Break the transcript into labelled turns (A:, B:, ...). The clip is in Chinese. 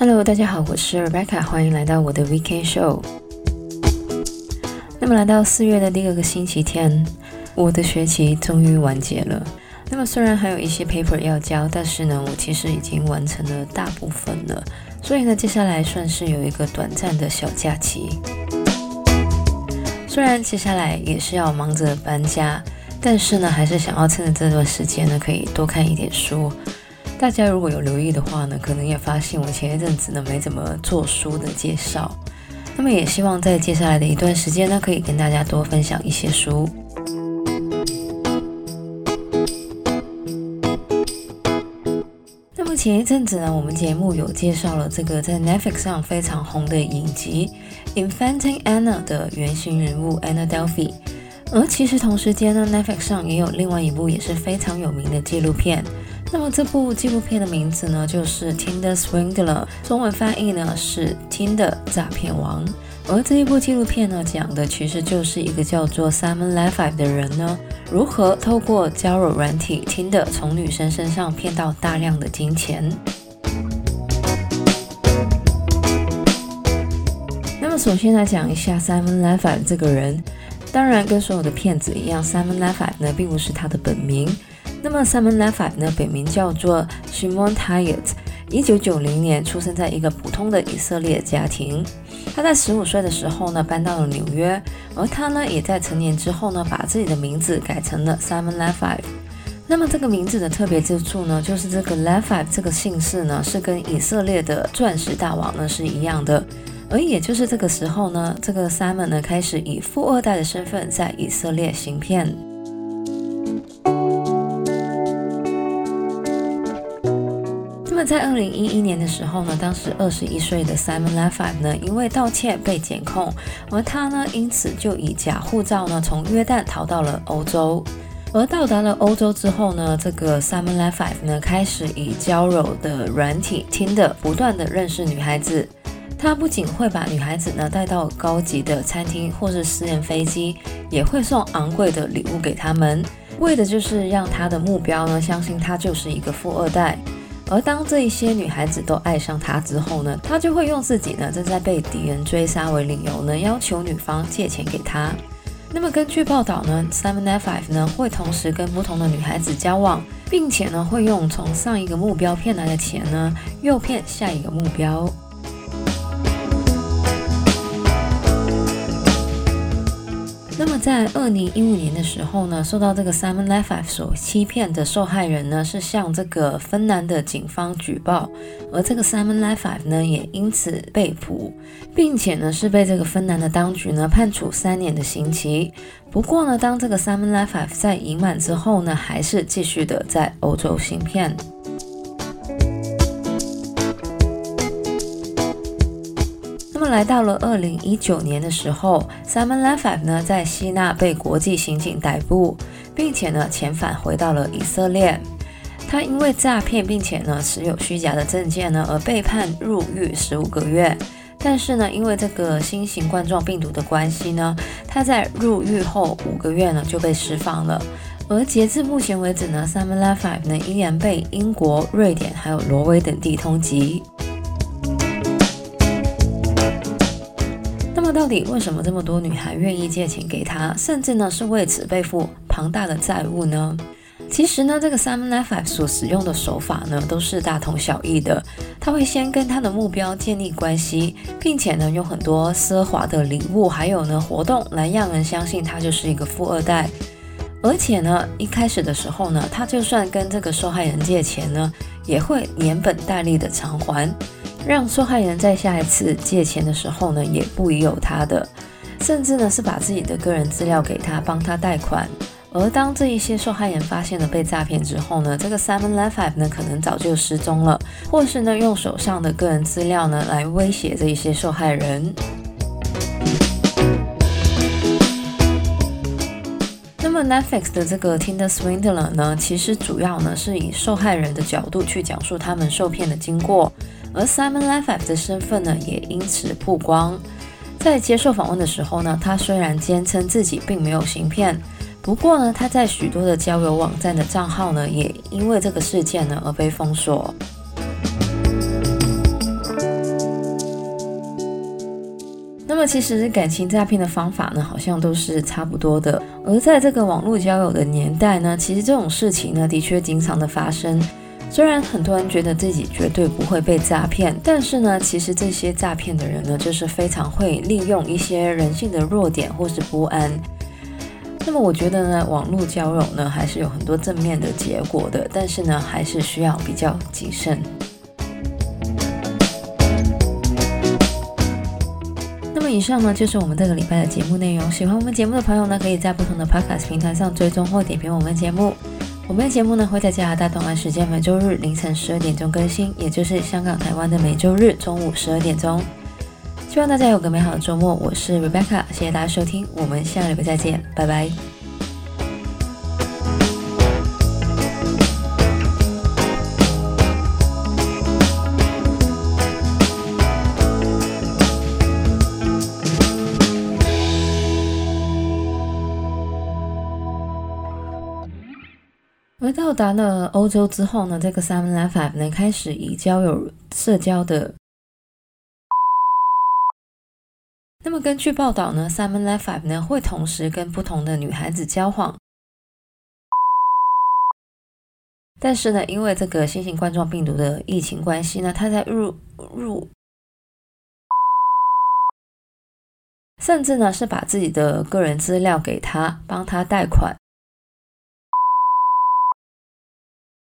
A: 大家好，我是 Rebecca，欢迎来到我的 Weekend Show。那么来到四月的第二个星期天，我的学期终于完结了。那么虽然还有一些 paper 要交，但是呢，我其实已经完成了大部分了。所以呢，接下来算是有一个短暂的小假期。虽然接下来也是要忙着搬家，但是呢，还是想要趁着这段时间呢，可以多看一点书。大家如果有留意的话呢，可能也发现我前一阵子呢没怎么做书的介绍。那么也希望在接下来的一段时间呢，可以跟大家多分享一些书。那么前一阵子呢，我们节目有介绍了这个在 Netflix 上非常红的影集《Inventing Anna》的原型人物 Anna Delvey。而其实同时间呢，Netflix 上也有另外一部也是非常有名的纪录片。那么这部纪录片的名字呢，就是 Tinder Swindler，中文翻译呢是 Tinder 诈骗王。而这一部纪录片呢，讲的其实就是一个叫做 Simon Leviev 的人呢，如何透过交友软体 Tinder 从女生身上骗到大量的金钱。那么首先来讲一下 Simon Leviev 这个人，当然跟所有的骗子一样，Simon Leviev 呢并不是他的本名。那么 Simon Leviev 呢，本名叫做 Shimon Tayet，一九九零年出生在一个普通的以色列家庭。他在十五岁的时候呢，搬到了纽约，而他呢，也在成年之后呢，把自己的名字改成了 Simon Leviev。那么这个名字的特别之处呢，就是这个 Leviev 这个姓氏呢，是跟以色列的钻石大王呢是一样的。而也就是这个时候呢，这个 Simon 呢，开始以富二代的身份在以色列行骗。在二零一一年的时候呢，当时二十一岁的 Simon Leviev 呢，因为盗窃被检控，而他呢，因此就以假护照呢，从约旦逃到了欧洲。而到达了欧洲之后呢，这个 Simon Leviev 呢，开始以交友的软体 Tinder 不断的认识女孩子。他不仅会把女孩子呢带到高级的餐厅或是私人飞机，也会送昂贵的礼物给他们，为的就是让他的目标呢，相信他就是一个富二代。而当这一些女孩子都爱上他之后呢，他就会用自己呢正在被敌人追杀为理由呢，要求女方借钱给他。那么根据报道呢，Seven Five 呢会同时跟不同的女孩子交往，并且呢会用从上一个目标骗来的钱呢，诱骗下一个目标。在二零一五年的时候呢，受到这个 Simon l e f e 所欺骗的受害人呢，是向这个芬兰的警方举报，而这个 Simon l e f e 呢，也因此被捕，并且呢是被这个芬兰的当局呢判处三年的刑期。不过呢，当这个 Simon l e f e 在刑满之后呢，还是继续的在欧洲行骗。那么来到了二零一九年的时候，Simon Leviev 呢在希腊被国际刑警逮捕，并且呢遣返回到了以色列。他因为诈骗并且呢持有虚假的证件呢而被判入狱十五个月。但是呢因为这个新型冠状病毒的关系呢，他在入狱后五个月呢就被释放了。而截至目前为止呢，Simon Leviev 呢依然被英国、瑞典还有挪威等地通缉。到底为什么这么多女孩愿意借钱给他，甚至呢是为此背负庞大的债务呢？其实呢，这个 Simon Leviev 所使用的手法呢都是大同小异的。他会先跟他的目标建立关系，并且呢用很多奢华的礼物，还有呢活动来让人相信他就是一个富二代。而且呢一开始的时候呢，他就算跟这个受害人借钱呢，也会连本带利的偿还。让受害人在下一次借钱的时候呢，也不疑有他的，甚至呢是把自己的个人资料给他，帮他贷款。而当这一些受害人发现了被诈骗之后呢，这个 Simon Leviev 呢可能早就失踪了，或是呢用手上的个人资料呢来威胁这一些受害人。那么 Netflix 的这个 Tinder Swindler 呢，其实主要呢是以受害人的角度去讲述他们受骗的经过。而 Simon Life 的身份呢，也因此曝光。在接受访问的时候呢，他虽然坚称自己并没有行骗，不过呢，他在许多的交友网站的账号呢，也因为这个事件呢而被封锁。那么其实感情诈骗的方法呢，好像都是差不多的。而在这个网络交友的年代呢，其实这种事情呢，的确经常的发生。虽然很多人觉得自己绝对不会被诈骗，但是呢，其实这些诈骗的人呢，就是非常会利用一些人性的弱点或是不安。那么我觉得呢，网络交友呢，还是有很多正面的结果的，但是呢，还是需要比较谨慎。那么以上呢，就是我们这个礼拜的节目内容。喜欢我们节目的朋友呢，可以在不同的 Podcast 平台上追踪或点评我们节目。我们的节目呢，会在加拿大东岸时间每周日凌晨十二点钟更新，也就是香港、台湾的每周日中午十二点钟。希望大家有个美好的周末。我是 Rebecca，谢谢大家收听，我们下礼拜再见，拜拜。到达了欧洲之后呢，这个 Simon LeFevre 呢开始以交友社交的。那么根据报道呢，Simon LeFevre 呢会同时跟不同的女孩子交往。但是呢，因为这个新型冠状病毒的疫情关系呢，他在入入，甚至呢是把自己的个人资料给他，帮他贷款。